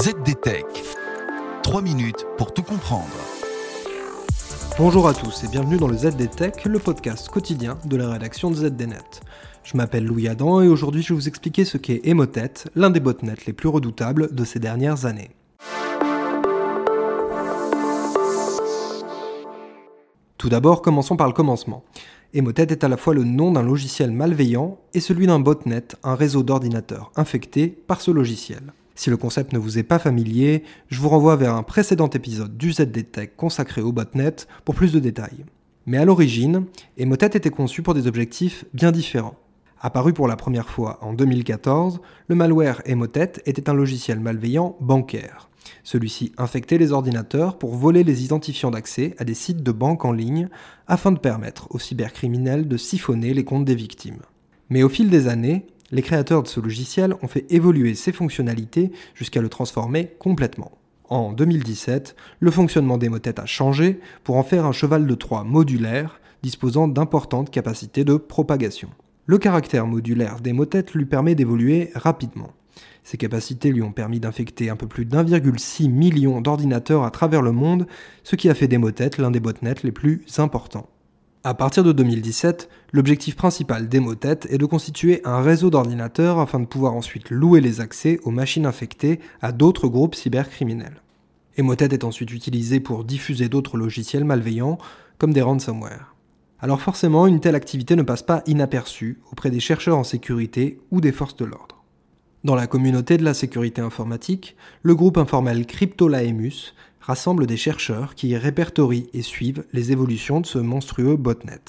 ZDTech. 3 minutes pour tout comprendre. Bonjour à tous et bienvenue dans le ZDTech, le podcast quotidien de la rédaction de ZDNet. Je m'appelle Louis Adam et aujourd'hui je vais vous expliquer ce qu'est Emotet, l'un des botnets les plus redoutables de ces dernières années. Tout d'abord, commençons par le commencement. Emotet est à la fois le nom d'un logiciel malveillant et celui d'un botnet, un réseau d'ordinateurs infecté par ce logiciel. Si le concept ne vous est pas familier, je vous renvoie vers un précédent épisode du ZDTech consacré au botnet pour plus de détails. Mais à l'origine, Emotet était conçu pour des objectifs bien différents. Apparu pour la première fois en 2014, le malware Emotet était un logiciel malveillant bancaire. Celui-ci infectait les ordinateurs pour voler les identifiants d'accès à des sites de banque en ligne afin de permettre aux cybercriminels de siphonner les comptes des victimes. Mais au fil des années, les créateurs de ce logiciel ont fait évoluer ses fonctionnalités jusqu'à le transformer complètement. En 2017, le fonctionnement des a changé pour en faire un cheval de Troie modulaire disposant d'importantes capacités de propagation. Le caractère modulaire des lui permet d'évoluer rapidement. Ses capacités lui ont permis d'infecter un peu plus d'1,6 million d'ordinateurs à travers le monde, ce qui a fait d'Emotet l'un des botnets les plus importants. À partir de 2017, l'objectif principal d'Emotet est de constituer un réseau d'ordinateurs afin de pouvoir ensuite louer les accès aux machines infectées à d'autres groupes cybercriminels. Emotet est ensuite utilisé pour diffuser d'autres logiciels malveillants, comme des ransomware. Alors forcément, une telle activité ne passe pas inaperçue auprès des chercheurs en sécurité ou des forces de l'ordre. Dans la communauté de la sécurité informatique, le groupe informel CryptoLaemus rassemble des chercheurs qui répertorient et suivent les évolutions de ce monstrueux botnet.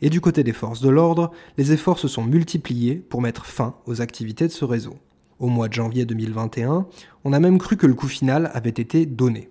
Et du côté des forces de l'ordre, les efforts se sont multipliés pour mettre fin aux activités de ce réseau. Au mois de janvier 2021, on a même cru que le coup final avait été donné.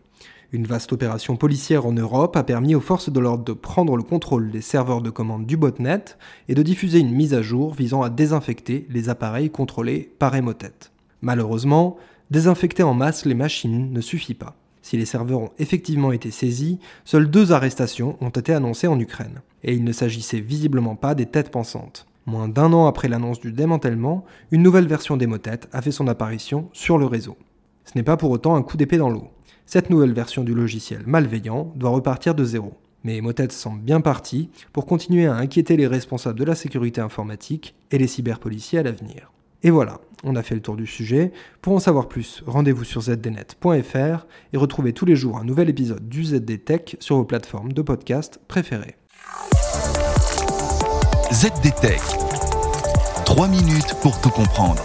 Une vaste opération policière en Europe a permis aux forces de l'ordre de prendre le contrôle des serveurs de commande du botnet et de diffuser une mise à jour visant à désinfecter les appareils contrôlés par Emotet. Malheureusement, désinfecter en masse les machines ne suffit pas. Si les serveurs ont effectivement été saisis, seules deux arrestations ont été annoncées en Ukraine. Et il ne s'agissait visiblement pas des têtes pensantes. Moins d'un an après l'annonce du démantèlement, une nouvelle version d'Emotet a fait son apparition sur le réseau. Ce n'est pas pour autant un coup d'épée dans l'eau. Cette nouvelle version du logiciel malveillant doit repartir de zéro. Mais Emotet semble bien parti pour continuer à inquiéter les responsables de la sécurité informatique et les cyberpoliciers à l'avenir. Et voilà, on a fait le tour du sujet. Pour en savoir plus, rendez-vous sur zdnet.fr et retrouvez tous les jours un nouvel épisode du ZD Tech sur vos plateformes de podcast préférées. ZDTech. 3 minutes pour tout comprendre.